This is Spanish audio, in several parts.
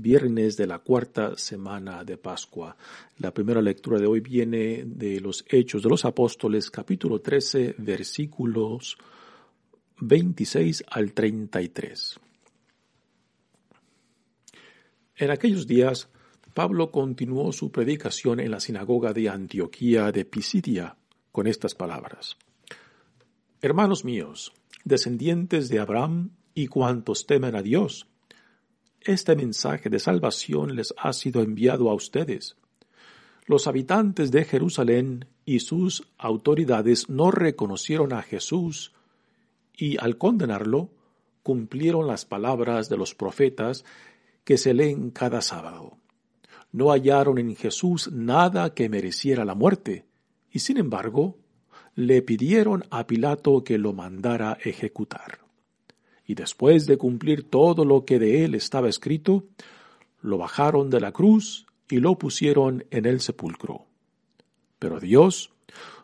viernes de la cuarta semana de Pascua. La primera lectura de hoy viene de los Hechos de los Apóstoles, capítulo 13, versículos 26 al 33. En aquellos días, Pablo continuó su predicación en la sinagoga de Antioquía de Pisidia con estas palabras. Hermanos míos, descendientes de Abraham y cuantos temen a Dios, este mensaje de salvación les ha sido enviado a ustedes. Los habitantes de Jerusalén y sus autoridades no reconocieron a Jesús y al condenarlo cumplieron las palabras de los profetas que se leen cada sábado. No hallaron en Jesús nada que mereciera la muerte y sin embargo le pidieron a Pilato que lo mandara ejecutar y después de cumplir todo lo que de él estaba escrito, lo bajaron de la cruz y lo pusieron en el sepulcro. Pero Dios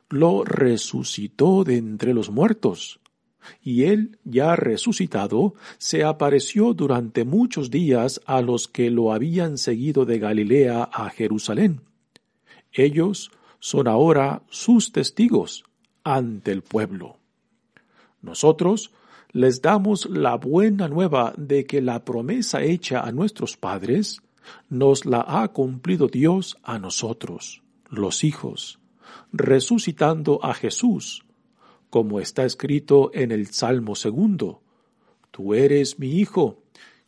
lo resucitó de entre los muertos, y él, ya resucitado, se apareció durante muchos días a los que lo habían seguido de Galilea a Jerusalén. Ellos son ahora sus testigos ante el pueblo. Nosotros les damos la buena nueva de que la promesa hecha a nuestros padres nos la ha cumplido Dios a nosotros, los hijos, resucitando a Jesús, como está escrito en el Salmo segundo. Tú eres mi hijo,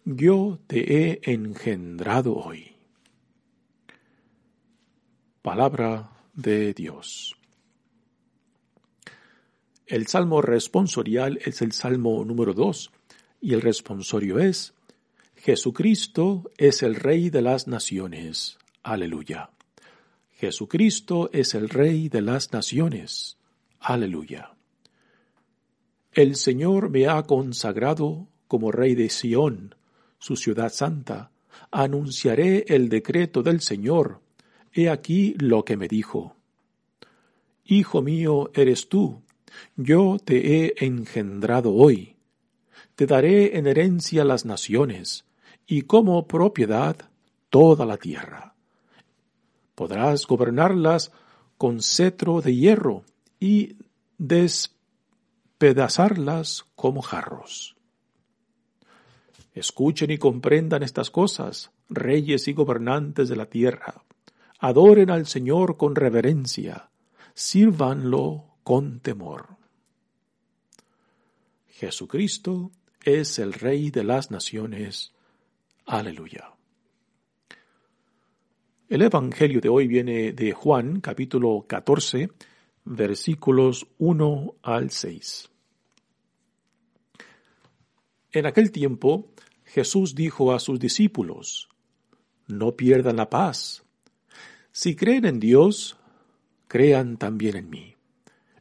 yo te he engendrado hoy. Palabra de Dios. El salmo responsorial es el salmo número 2 y el responsorio es Jesucristo es el Rey de las Naciones. Aleluya. Jesucristo es el Rey de las Naciones. Aleluya. El Señor me ha consagrado como Rey de Sión, su ciudad santa. Anunciaré el decreto del Señor. He aquí lo que me dijo. Hijo mío eres tú yo te he engendrado hoy. Te daré en herencia las naciones, y como propiedad toda la tierra. Podrás gobernarlas con cetro de hierro y despedazarlas como jarros. Escuchen y comprendan estas cosas, reyes y gobernantes de la tierra. Adoren al Señor con reverencia, sírvanlo con temor. Jesucristo es el Rey de las naciones. Aleluya. El Evangelio de hoy viene de Juan capítulo 14 versículos 1 al 6. En aquel tiempo Jesús dijo a sus discípulos, No pierdan la paz. Si creen en Dios, crean también en mí.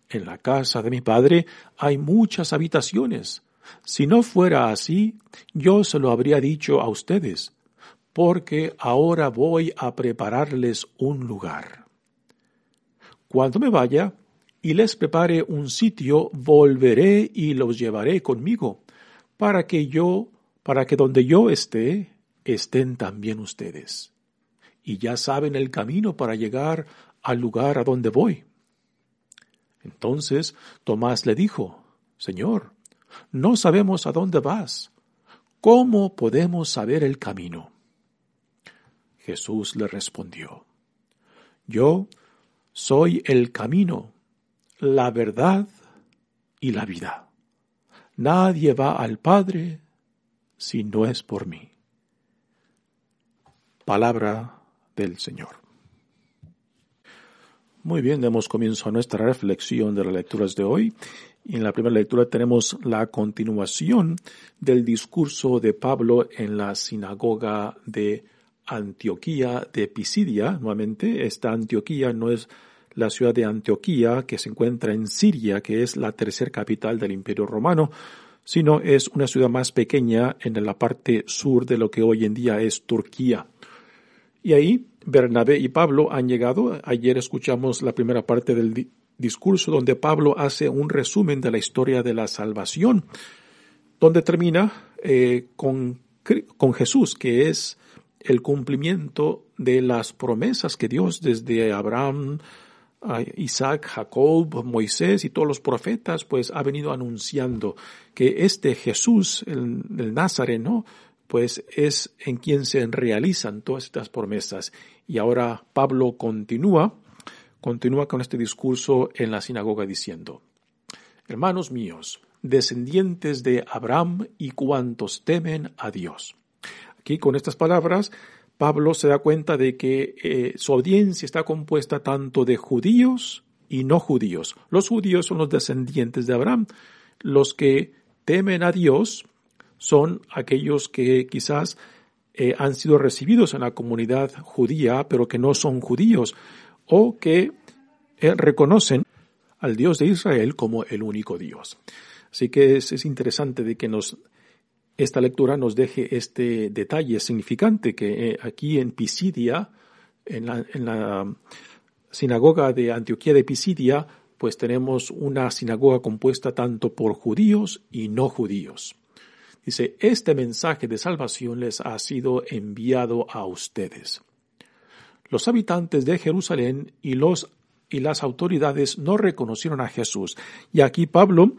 En la casa de mi padre hay muchas habitaciones. Si no fuera así, yo se lo habría dicho a ustedes, porque ahora voy a prepararles un lugar. Cuando me vaya y les prepare un sitio, volveré y los llevaré conmigo, para que yo, para que donde yo esté, estén también ustedes. Y ya saben el camino para llegar al lugar a donde voy. Entonces Tomás le dijo, Señor, no sabemos a dónde vas. ¿Cómo podemos saber el camino? Jesús le respondió, Yo soy el camino, la verdad y la vida. Nadie va al Padre si no es por mí. Palabra del Señor. Muy bien, demos comienzo a nuestra reflexión de las lecturas de hoy. Y en la primera lectura tenemos la continuación del discurso de Pablo en la sinagoga de Antioquía de Pisidia. Nuevamente, esta Antioquía no es la ciudad de Antioquía que se encuentra en Siria, que es la tercera capital del Imperio Romano, sino es una ciudad más pequeña en la parte sur de lo que hoy en día es Turquía. Y ahí Bernabé y Pablo han llegado. Ayer escuchamos la primera parte del discurso donde Pablo hace un resumen de la historia de la salvación, donde termina eh, con, con Jesús, que es el cumplimiento de las promesas que Dios desde Abraham, Isaac, Jacob, Moisés y todos los profetas, pues ha venido anunciando que este Jesús, el, el Nazareno, pues es en quien se realizan todas estas promesas. Y ahora Pablo continúa, continúa con este discurso en la sinagoga diciendo, Hermanos míos, descendientes de Abraham y cuantos temen a Dios. Aquí con estas palabras Pablo se da cuenta de que eh, su audiencia está compuesta tanto de judíos y no judíos. Los judíos son los descendientes de Abraham. Los que temen a Dios son aquellos que quizás eh, han sido recibidos en la comunidad judía, pero que no son judíos, o que eh, reconocen al Dios de Israel como el único Dios. Así que es interesante de que nos esta lectura nos deje este detalle significante que eh, aquí en Pisidia, en la, sinagoga de Antioquía de Pisidia, pues tenemos una sinagoga compuesta tanto por judíos y no judíos. Dice, este mensaje de salvación les ha sido enviado a ustedes. Los habitantes de Jerusalén y los y las autoridades no reconocieron a Jesús. Y aquí Pablo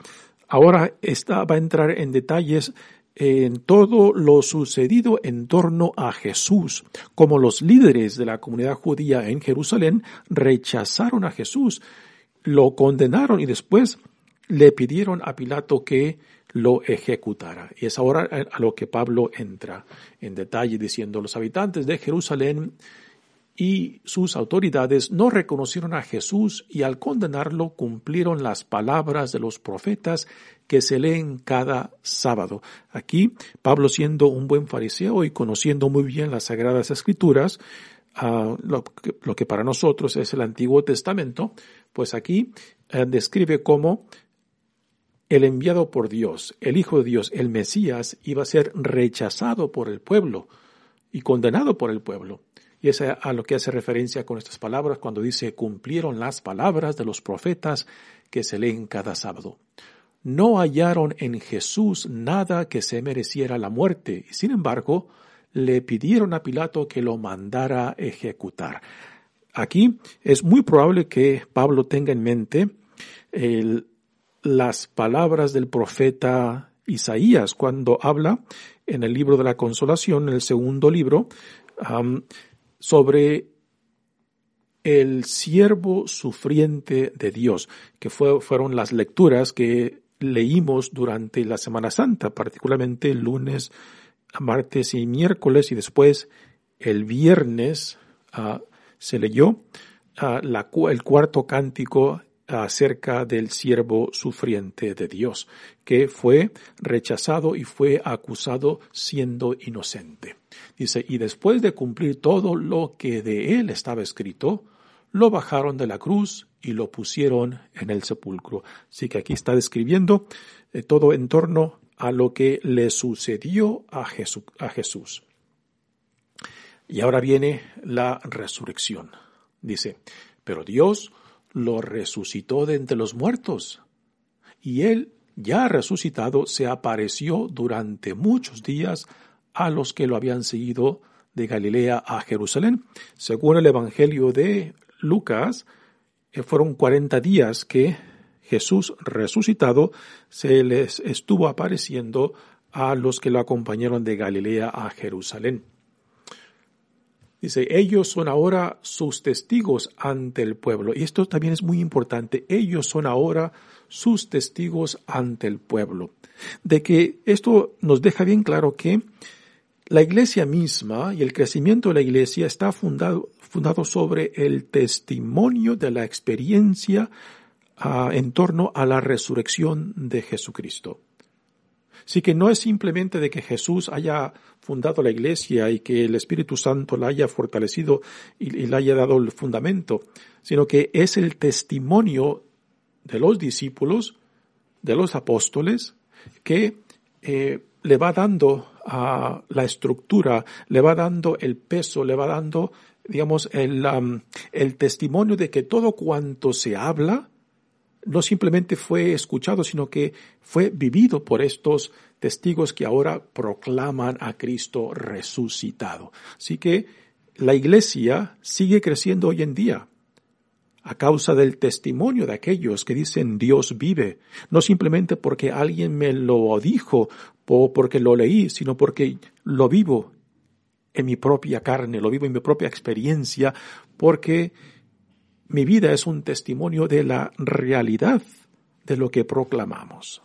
ahora está, va a entrar en detalles en todo lo sucedido en torno a Jesús, como los líderes de la comunidad judía en Jerusalén rechazaron a Jesús, lo condenaron y después le pidieron a Pilato que lo ejecutara. Y es ahora a lo que Pablo entra en detalle diciendo los habitantes de Jerusalén y sus autoridades no reconocieron a Jesús y al condenarlo cumplieron las palabras de los profetas que se leen cada sábado. Aquí, Pablo siendo un buen fariseo y conociendo muy bien las sagradas escrituras, ah, lo, que, para nosotros es el Antiguo Testamento, pues aquí eh, describe cómo el enviado por Dios, el Hijo de Dios, el Mesías, iba a ser rechazado por el pueblo y condenado por el pueblo. Y es a lo que hace referencia con estas palabras cuando dice cumplieron las palabras de los profetas que se leen cada sábado. No hallaron en Jesús nada que se mereciera la muerte y sin embargo le pidieron a Pilato que lo mandara ejecutar. Aquí es muy probable que Pablo tenga en mente las palabras del profeta Isaías cuando habla en el libro de la consolación, en el segundo libro, sobre el siervo sufriente de Dios, que fueron las lecturas que leímos durante la Semana Santa, particularmente el lunes, martes y miércoles, y después el viernes ah, se leyó ah, el cuarto cántico acerca del siervo sufriente de Dios, que fue rechazado y fue acusado siendo inocente. Dice, y después de cumplir todo lo que de él estaba escrito, lo bajaron de la cruz y lo pusieron en el sepulcro. Así que aquí está describiendo eh, todo en torno a lo que le sucedió a, a Jesús. Y ahora viene la resurrección. Dice, pero Dios lo resucitó de entre los muertos. Y él, ya resucitado, se apareció durante muchos días a los que lo habían seguido de Galilea a Jerusalén. Según el Evangelio de Lucas, eh, fueron cuarenta días que Jesús resucitado se les estuvo apareciendo a los que lo acompañaron de Galilea a Jerusalén. Dice, ellos son ahora sus testigos ante el pueblo. Y esto también es muy importante. Ellos son ahora sus testigos ante el pueblo. De que esto nos deja bien claro que la iglesia misma y el crecimiento de la iglesia está fundado, fundado sobre el testimonio de la experiencia ah, en torno a la resurrección de Jesucristo. Así que no es simplemente de que Jesús haya fundado la iglesia y que el Espíritu Santo la haya fortalecido y, le haya dado el fundamento, sino que es el testimonio de los discípulos, de los apóstoles, que eh, le va dando la estructura, le va dando el peso, le va dando, digamos, el, el testimonio de que todo cuanto se habla, no simplemente fue escuchado, sino que fue vivido por estos testigos que ahora proclaman a Cristo resucitado. Así que la iglesia sigue creciendo hoy en día a causa del testimonio de aquellos que dicen Dios vive, no simplemente porque alguien me lo dijo o porque lo leí, sino porque lo vivo en mi propia carne, lo vivo en mi propia experiencia, porque mi vida es un testimonio de la realidad de lo que proclamamos.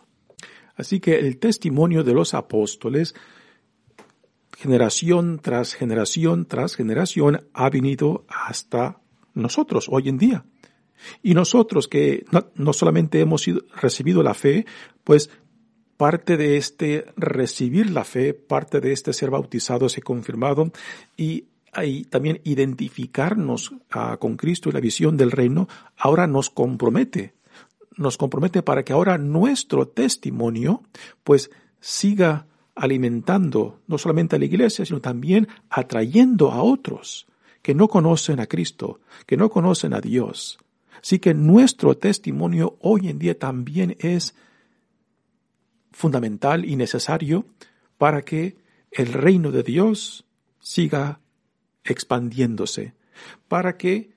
Así que el testimonio de los apóstoles, generación tras generación tras generación, ha venido hasta nosotros hoy en día. Y nosotros que no, solamente hemos recibido la fe, pues parte de este recibir la fe, parte de este ser bautizado, y confirmado y y también identificarnos ah, con Cristo y la visión del reino, ahora nos compromete. Nos compromete para que ahora nuestro testimonio pues siga alimentando no solamente a la iglesia, sino también atrayendo a otros que no conocen a Cristo, que no conocen a Dios. Así que nuestro testimonio hoy en día también es fundamental y necesario para que el reino de Dios siga expandiéndose, para que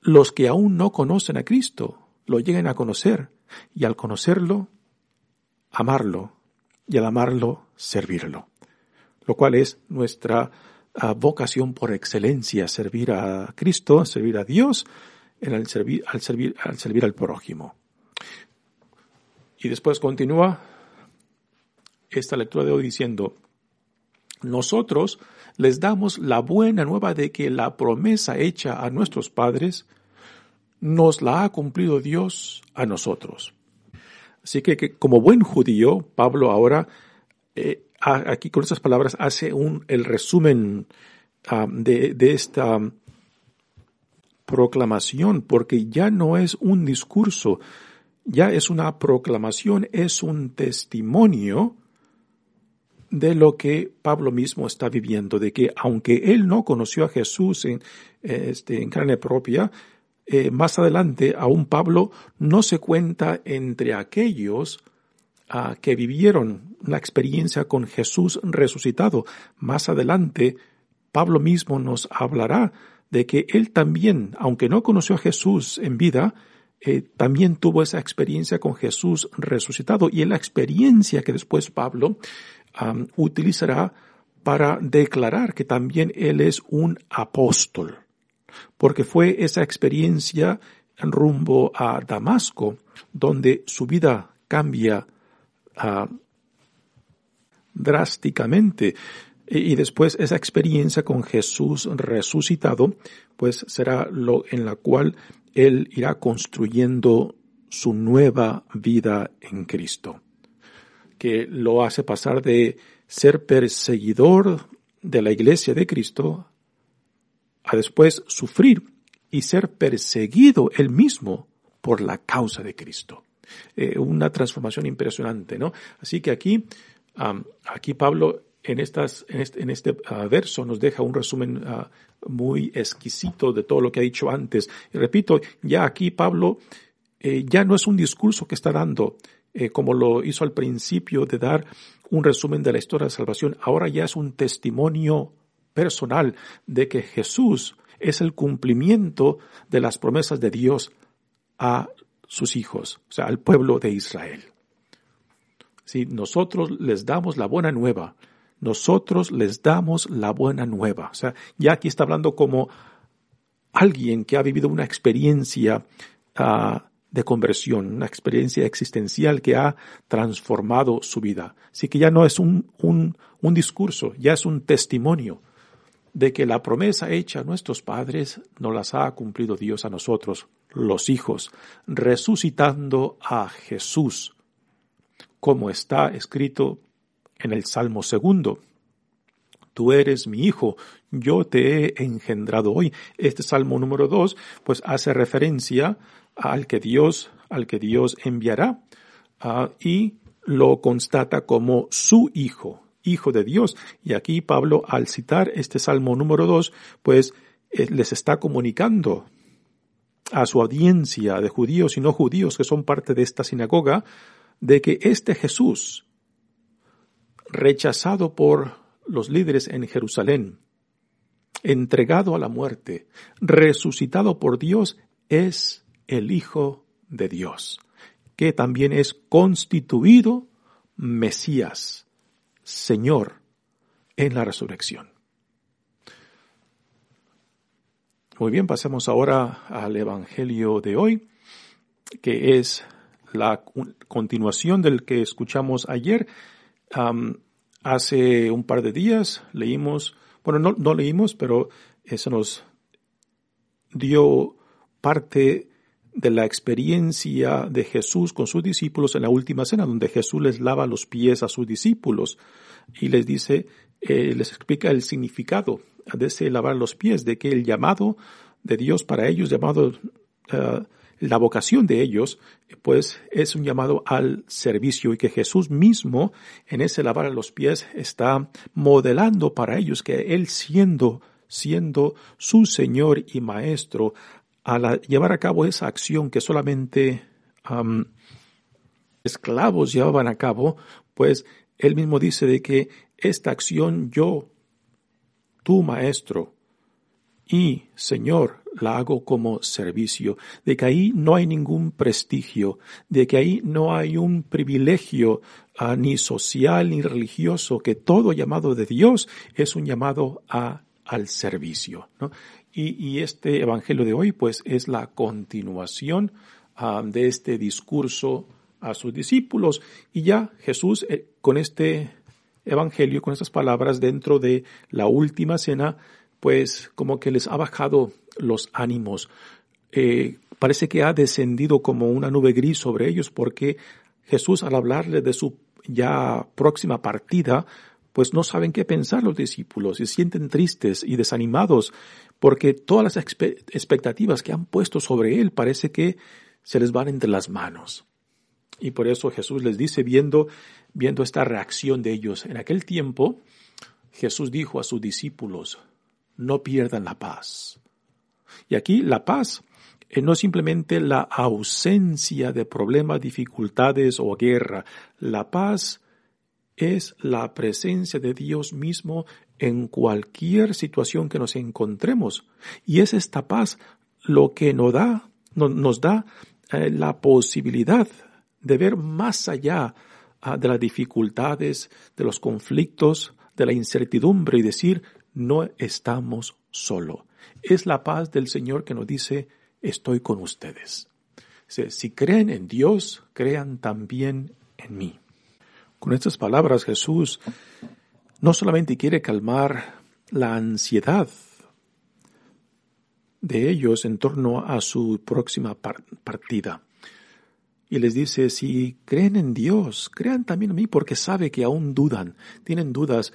los que aún no conocen a Cristo lo lleguen a conocer y al conocerlo, amarlo y al amarlo, servirlo. Lo cual es nuestra ah, vocación por excelencia, servir a Cristo, servir a Dios, en servir, al, servir, al servir al prójimo. Y después continúa esta lectura de hoy diciendo, nosotros les damos la buena nueva de que la promesa hecha a nuestros padres nos la ha cumplido Dios a nosotros. Así que, como buen judío, Pablo ahora eh, aquí con estas palabras hace un, el resumen ah, de, de esta proclamación, porque ya no es un discurso, ya es una proclamación, es un testimonio de lo que Pablo mismo está viviendo, de que aunque él no conoció a Jesús en, este, en carne propia, eh, más adelante aún Pablo no se cuenta entre aquellos ah, que vivieron la experiencia con Jesús resucitado. Más adelante Pablo mismo nos hablará de que él también, aunque no conoció a Jesús en vida, eh, también tuvo esa experiencia con Jesús resucitado y en la experiencia que después Pablo utilizará para declarar que también él es un apóstol, porque fue esa experiencia en rumbo a Damasco donde su vida cambia drásticamente. Y después esa experiencia con Jesús resucitado, pues será lo en la cual él irá construyendo su nueva vida en Cristo que lo hace pasar de ser perseguidor de la iglesia de Cristo a después sufrir y ser perseguido él mismo por la causa de Cristo. Eh, una transformación impresionante, ¿no? Así que aquí, aquí Pablo en, estas, en este, en este ah, verso nos deja un resumen ah, muy exquisito de todo lo que ha dicho antes. Y repito, ya aquí Pablo eh, ya no es un discurso que está dando, eh, como lo hizo al principio de dar un resumen de la historia de salvación, ahora ya es un testimonio personal de que Jesús es el cumplimiento de las promesas de Dios a sus hijos, o sea, al pueblo de Israel. Si nosotros les damos la buena nueva, nosotros les damos la buena nueva. O sea, ya aquí está hablando como alguien que ha vivido una experiencia ah, de conversión, una experiencia existencial que ha transformado su vida. Así que ya no es un, un, un discurso, ya es un testimonio de que la promesa hecha a nuestros padres no las ha cumplido Dios a nosotros, los hijos, resucitando a Jesús como está escrito en el Salmo segundo. Tú eres mi hijo, yo te he engendrado hoy. Este Salmo número dos, pues hace referencia al que Dios, al que Dios enviará, uh, y lo constata como su hijo, hijo de Dios. Y aquí Pablo, al citar este Salmo número dos, pues eh, les está comunicando a su audiencia de judíos y no judíos que son parte de esta sinagoga, de que este Jesús, rechazado por los líderes en Jerusalén, entregado a la muerte, resucitado por Dios, es el Hijo de Dios, que también es constituido Mesías, Señor, en la resurrección. Muy bien, pasemos ahora al Evangelio de hoy, que es la continuación del que escuchamos ayer. hace un par de días leímos, bueno, no, no leímos, pero eso nos dio parte de la experiencia de Jesús con sus discípulos en la última cena, donde Jesús les lava los pies a sus discípulos y les dice, eh, les explica el significado de ese lavar los pies, de que el llamado de Dios para ellos, llamado eh, la vocación de ellos, pues es un llamado al servicio y que Jesús mismo en ese lavar los pies está modelando para ellos que Él siendo, siendo su Señor y Maestro, al llevar a cabo esa acción que solamente esclavos llevaban a cabo, pues Él mismo dice de que esta acción yo tu Maestro y Señor la hago como servicio, de que ahí no hay ningún prestigio, de que ahí no hay un privilegio ah, ni social ni religioso, que todo llamado de Dios es un llamado a, al servicio. Y, este Evangelio de hoy pues es la continuación ah, de este discurso a sus discípulos y ya Jesús eh, con este evangelio, con estas palabras dentro de la última cena, pues como que les ha bajado los ánimos. Eh, parece que ha descendido como una nube gris sobre ellos porque Jesús al hablarle de su ya próxima partida, pues no saben qué pensar los discípulos se sienten tristes y desanimados porque todas las expectativas que han puesto sobre él parece que se les van entre las manos. Y por eso Jesús les dice, viendo, viendo esta reacción de ellos, en aquel tiempo Jesús dijo a sus discípulos, no pierdan la paz. Y aquí la paz eh, no es simplemente la ausencia de problemas, dificultades o guerra. La paz es la presencia de Dios mismo en cualquier situación que nos encontremos. Y es esta paz lo que nos da, nos da eh, la posibilidad de ver más allá ah, de las dificultades, de los conflictos, de la incertidumbre y decir, no estamos solo. Es la paz del Señor que nos dice, estoy con ustedes. Si creen en Dios, crean también en mí. Con estas palabras Jesús no solamente quiere calmar la ansiedad de ellos en torno a su próxima partida, y les dice, si creen en Dios, crean también en mí, porque sabe que aún dudan, tienen dudas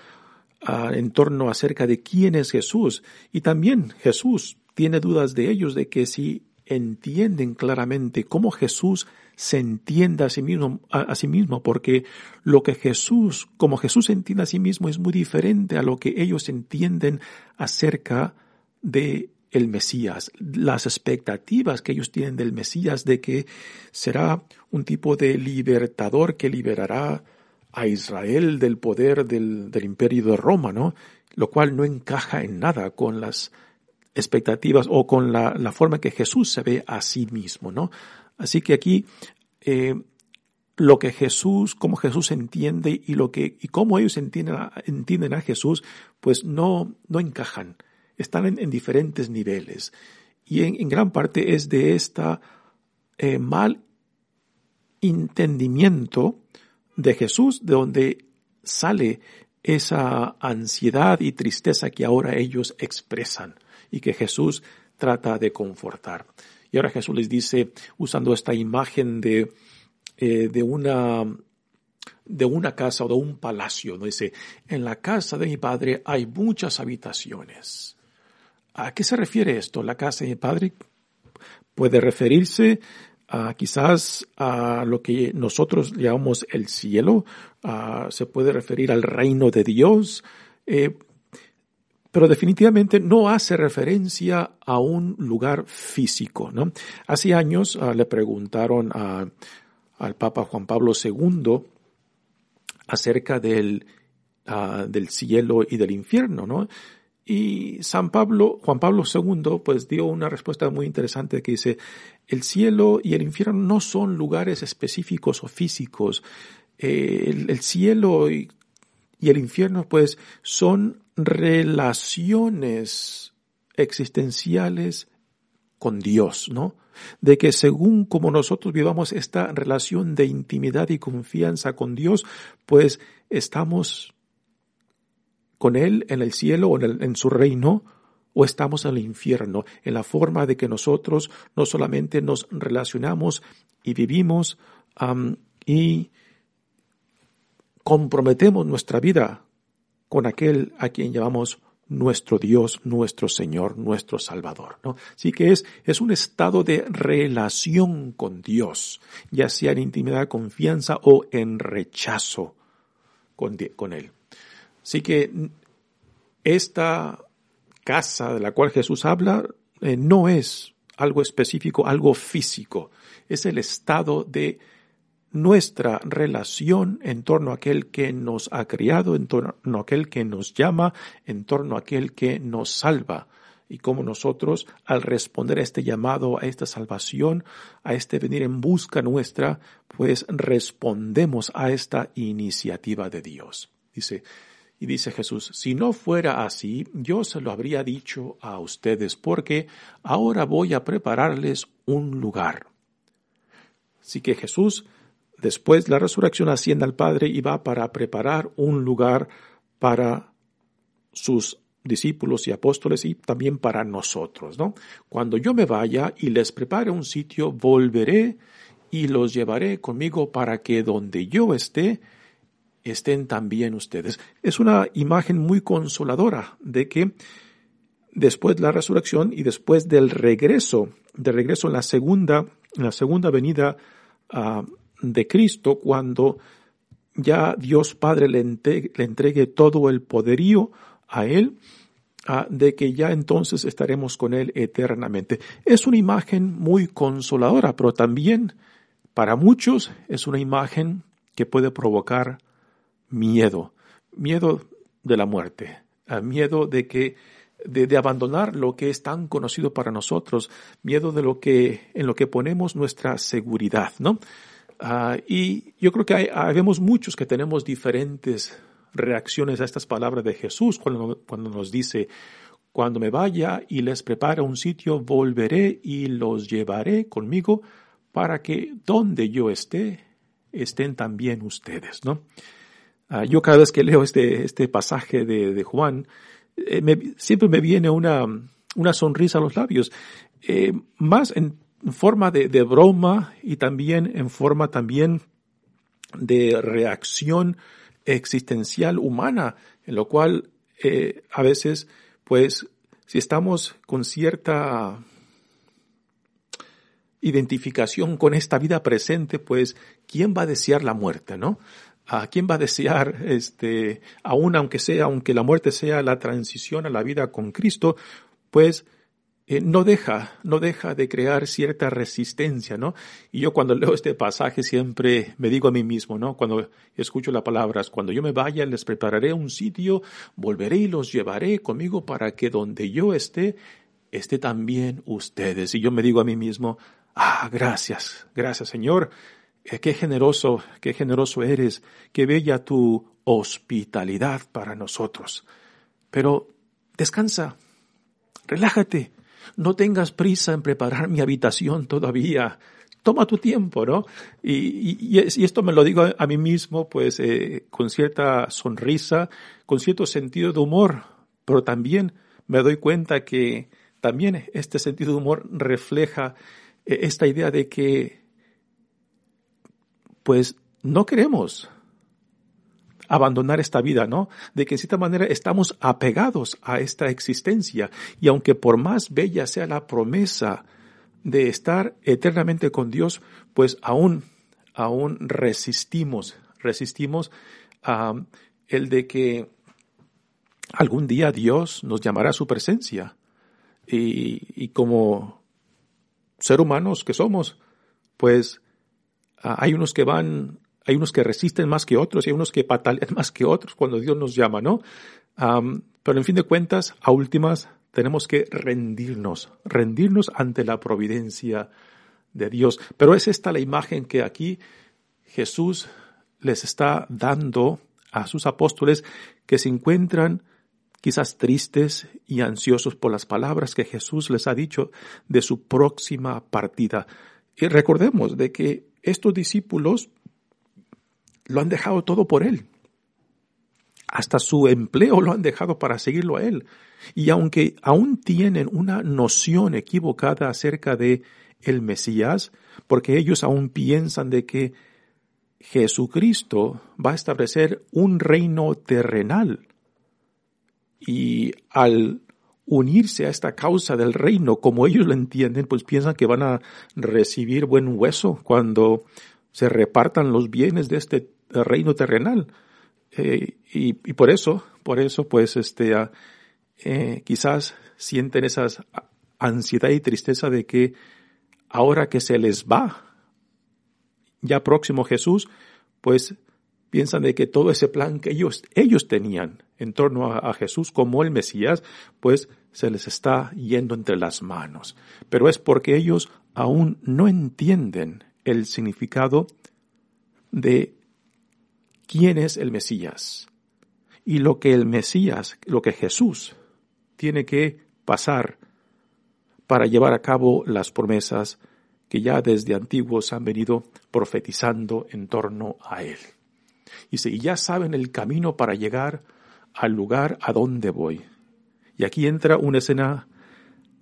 ah, en torno acerca de quién es Jesús. Y también Jesús tiene dudas de ellos, de que si entienden claramente cómo Jesús se entiende a sí mismo, a sí mismo, porque lo que Jesús, como Jesús entiende a sí mismo, es muy diferente a lo que ellos entienden acerca de el Mesías, las expectativas que ellos tienen del Mesías de que será un tipo de libertador que liberará a Israel del poder del, imperio de Roma, ¿no? Lo cual no encaja en nada con las expectativas o con la, forma que Jesús se ve a sí mismo, ¿no? Así que aquí eh, lo que Jesús, cómo Jesús entiende y lo que y cómo ellos entienden a, Jesús, pues no no encajan están en, diferentes niveles. Y en, gran parte es de esta eh, mal entendimiento de Jesús, de donde sale esa ansiedad y tristeza que ahora ellos expresan y que Jesús trata de confortar. Y ahora Jesús les dice, usando esta imagen de, eh, de una de una casa o de un palacio. Dice, en la casa de mi padre hay muchas habitaciones. ¿A qué se refiere esto? La casa de mi padre puede referirse a quizás a lo que nosotros llamamos el cielo, se puede referir al reino de Dios, eh, pero definitivamente no hace referencia a un lugar físico. ¿no? Hace años ah, le preguntaron al Papa Juan Pablo II acerca del, ah, del cielo y del infierno, ¿no? Y San Pablo, Juan Pablo II, pues dio una respuesta muy interesante que dice, el cielo y el infierno no son lugares específicos o físicos. Eh, el, cielo y, y el infierno, pues, son relaciones existenciales con Dios, ¿no? De que según como nosotros vivamos esta relación de intimidad y confianza con Dios, pues estamos con Él en el cielo o en, su reino, o estamos en el infierno, en la forma de que nosotros no solamente nos relacionamos y vivimos y comprometemos nuestra vida con aquel a quien llamamos nuestro Dios, nuestro Señor, nuestro Salvador, ¿no? Así que es, es un estado de relación con Dios, ya sea en intimidad, confianza o en rechazo con, con Él. Así que esta casa de la cual Jesús habla eh, no es algo específico, algo físico, es el estado de nuestra relación en torno a aquel que nos ha criado, en torno a aquel que nos llama, en torno a aquel que nos salva. Y cómo nosotros, al responder a este llamado, a esta salvación, a este venir en busca nuestra, pues respondemos a esta iniciativa de Dios. Dice, y dice Jesús, si no fuera así, yo se lo habría dicho a ustedes, porque ahora voy a prepararles un lugar. Así que Jesús Después la resurrección asciende al Padre y va para preparar un lugar para sus discípulos y apóstoles y también para nosotros, ¿no? Cuando yo me vaya y les prepare un sitio, volveré y los llevaré conmigo para que donde yo esté, estén también ustedes. Es una imagen muy consoladora de que después de la resurrección y después del regreso, de regreso en la segunda, en la segunda venida a de Cristo cuando ya Dios Padre le, entregue, todo el poderío a Él, de que ya entonces estaremos con Él eternamente. Es una imagen muy consoladora, pero también para muchos es una imagen que puede provocar miedo, miedo de la muerte, miedo de que de, de, abandonar lo que es tan conocido para nosotros, miedo de lo que en lo que ponemos nuestra seguridad, ¿no? Ah, y yo creo que hay, vemos muchos que tenemos diferentes reacciones a estas palabras de Jesús cuando, cuando nos dice, cuando me vaya y les prepare un sitio, volveré y los llevaré conmigo para que donde yo esté, estén también ustedes, ¿no? Ah, yo cada vez que leo este, este pasaje de, de Juan, eh, siempre me viene una, una sonrisa a los labios. Eh, más en en forma de, broma y también en forma también de reacción existencial humana, en lo cual eh, a veces, pues, si estamos con cierta identificación con esta vida presente, pues, ¿quién va a desear la muerte, no? ¿A quién va a desear, este, aún aunque sea, aunque la muerte sea la transición a la vida con Cristo, pues, eh, no deja, no deja de crear cierta resistencia, ¿no? Y yo cuando leo este pasaje siempre me digo a mí mismo, ¿no? Cuando escucho las palabras, cuando yo me vaya les prepararé un sitio, volveré y los llevaré conmigo para que donde yo esté, esté también ustedes. Y yo me digo a mí mismo, ah, gracias, gracias Señor, eh, qué generoso, qué generoso eres, qué bella tu hospitalidad para nosotros. Pero descansa, relájate, no tengas prisa en preparar mi habitación todavía. Toma tu tiempo, ¿no? Y, esto me lo digo a, mí mismo, pues, eh, con cierta sonrisa, con cierto sentido de humor, pero también me doy cuenta que también este sentido de humor refleja eh, esta idea de que, pues, no queremos abandonar esta vida, ¿no? De que en cierta manera estamos apegados a esta existencia y aunque por más bella sea la promesa de estar eternamente con Dios, pues aún, aún resistimos, resistimos a el de que algún día Dios nos llamará a su presencia y, como ser humanos que somos, pues ah, hay unos que van hay unos que resisten más que otros y hay unos que patalean más que otros cuando Dios nos llama, ¿no? pero en fin de cuentas, a últimas, tenemos que rendirnos, rendirnos ante la providencia de Dios. Pero es esta la imagen que aquí Jesús les está dando a sus apóstoles que se encuentran quizás tristes y ansiosos por las palabras que Jesús les ha dicho de su próxima partida. Y recordemos de que estos discípulos lo han dejado todo por Él. Hasta su empleo lo han dejado para seguirlo a Él. Y aunque aún tienen una noción equivocada acerca de el Mesías, porque ellos aún piensan de que Jesucristo va a establecer un reino terrenal. Y al unirse a esta causa del reino, como ellos lo entienden, pues piensan que van a recibir buen hueso cuando se repartan los bienes de este reino terrenal. Eh, y, por eso, por eso, pues, este, ah, eh, quizás sienten esa ansiedad y tristeza de que ahora que se les va, ya próximo Jesús, pues piensan de que todo ese plan que ellos, ellos tenían en torno a, a, Jesús como el Mesías, pues se les está yendo entre las manos. Pero es porque ellos aún no entienden el significado de quién es el Mesías y lo que el Mesías, lo que Jesús tiene que pasar para llevar a cabo las promesas que ya desde antiguos han venido profetizando en torno a él. Y si ya saben el camino para llegar al lugar a donde voy. Y aquí entra una escena,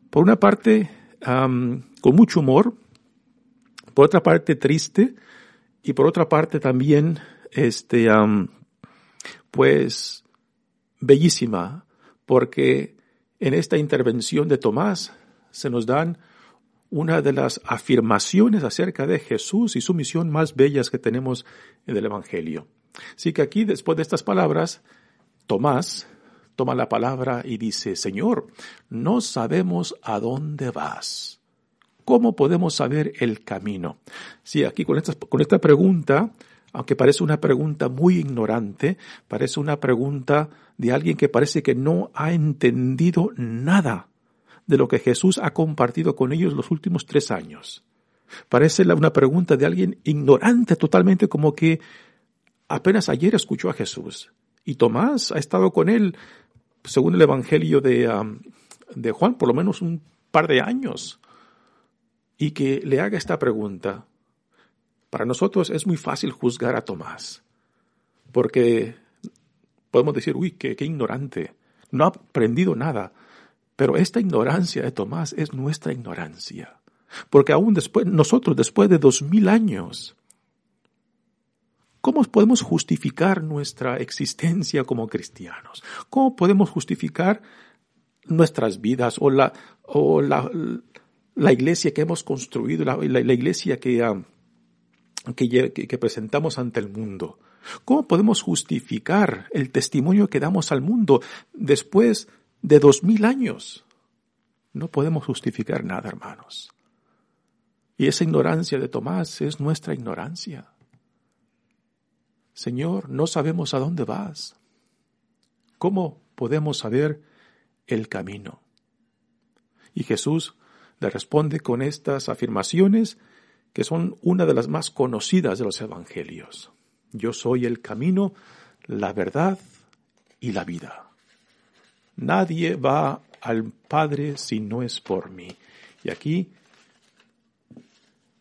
por una parte, con mucho humor, por otra parte triste, y por otra parte también este, pues, bellísima, porque en esta intervención de Tomás se nos dan una de las afirmaciones acerca de Jesús y su misión más bellas que tenemos en el Evangelio. Así que aquí, después de estas palabras, Tomás toma la palabra y dice, Señor, no sabemos a dónde vas. ¿Cómo podemos saber el camino? Sí, aquí con esta, con esta pregunta aunque parece una pregunta muy ignorante, parece una pregunta de alguien que parece que no ha entendido nada de lo que Jesús ha compartido con ellos los últimos tres años. Parece una pregunta de alguien ignorante totalmente como que apenas ayer escuchó a Jesús. Y Tomás ha estado con él, según el Evangelio de, um, de Juan, por lo menos un par de años. Y que le haga esta pregunta, para nosotros es muy fácil juzgar a Tomás, porque podemos decir, uy, qué, ignorante, no ha aprendido nada, pero esta ignorancia de Tomás es nuestra ignorancia, porque aún después, nosotros después de dos mil años, ¿Cómo podemos justificar nuestra existencia como cristianos? ¿Cómo podemos justificar nuestras vidas o la, o la, la iglesia que hemos construido, la, la, iglesia que, ah, que, presentamos ante el mundo? ¿Cómo podemos justificar el testimonio que damos al mundo después de dos mil años? No podemos justificar nada, hermanos. Y esa ignorancia de Tomás es nuestra ignorancia. Señor, no sabemos a dónde vas. ¿Cómo podemos saber el camino? Y Jesús le responde con estas afirmaciones que son una de las más conocidas de los evangelios. Yo soy el camino, la verdad y la vida. Nadie va al Padre si no es por mí. Y aquí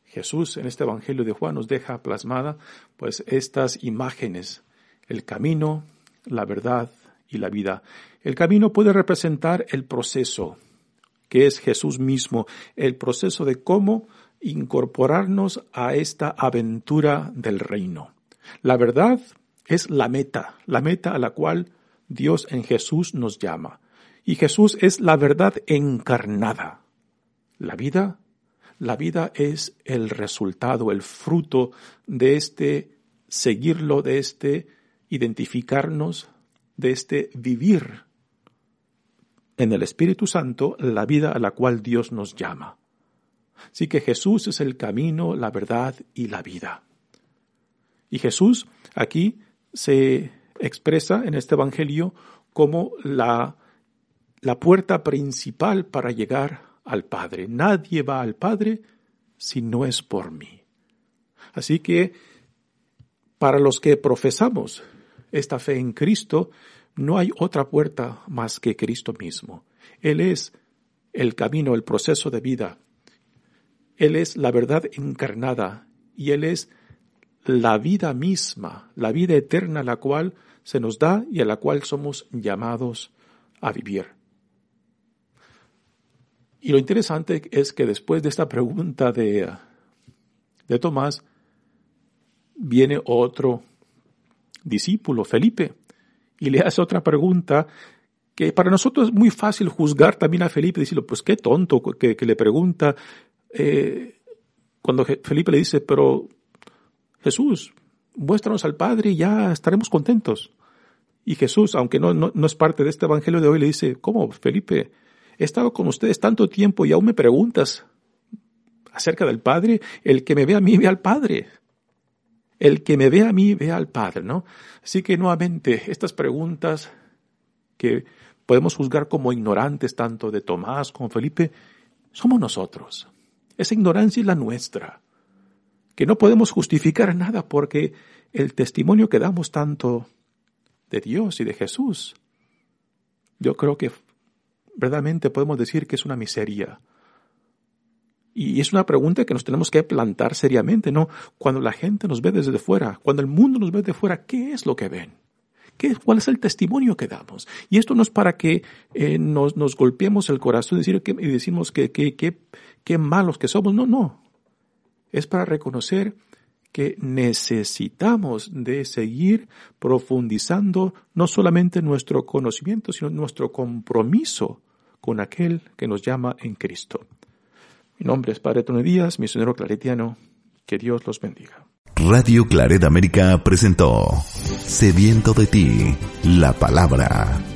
Jesús en este Evangelio de Juan nos deja plasmada pues estas imágenes, el camino, la verdad y la vida. El camino puede representar el proceso, que es Jesús mismo, el proceso de cómo incorporarnos a esta aventura del reino. La verdad es la meta, la meta a la cual Dios en Jesús nos llama. Y Jesús es la verdad encarnada. La vida, la vida es el resultado, el fruto de este seguirlo, de este identificarnos, de este vivir en el Espíritu Santo la vida a la cual Dios nos llama. Así que Jesús es el camino, la verdad y la vida. Y Jesús aquí se expresa en este Evangelio como la, la puerta principal para llegar al Padre. Nadie va al Padre si no es por mí. Así que para los que profesamos esta fe en Cristo, no hay otra puerta más que Cristo mismo. Él es el camino, el proceso de vida. Él es la verdad encarnada y Él es la vida misma, la vida eterna la cual se nos da y a la cual somos llamados a vivir. Y lo interesante es que después de esta pregunta de, de Tomás, viene otro discípulo, Felipe, y le hace otra pregunta que para nosotros es muy fácil juzgar también a Felipe decirle, pues qué tonto que, le pregunta, eh, cuando Felipe le dice, pero Jesús, muéstranos al Padre y ya estaremos contentos. Y Jesús, aunque no, no, no es parte de este Evangelio de hoy, le dice, ¿cómo, Felipe? He estado con ustedes tanto tiempo y aún me preguntas acerca del Padre. El que me ve a mí ve al Padre. El que me ve a mí ve al Padre, ¿no? Así que nuevamente, estas preguntas que podemos juzgar como ignorantes tanto de Tomás como Felipe, somos nosotros. Esa ignorancia es la nuestra, que no podemos justificar nada porque el testimonio que damos tanto de Dios y de Jesús, yo creo que verdaderamente podemos decir que es una miseria. Y es una pregunta que nos tenemos que plantar seriamente, ¿no? Cuando la gente nos ve desde fuera, cuando el mundo nos ve de fuera, ¿qué es lo que ven? ¿Qué, ¿Cuál es el testimonio que damos? Y esto no es para que eh, nos, golpeemos el corazón y, que, decimos que, qué malos que somos. No, no. Es para reconocer que necesitamos de seguir profundizando no solamente nuestro conocimiento, sino nuestro compromiso con aquel que nos llama en Cristo. Mi nombre es Padre Tony Díaz, misionero claretiano. Que Dios los bendiga. Radio Claret América presentó Sediento de ti, la palabra.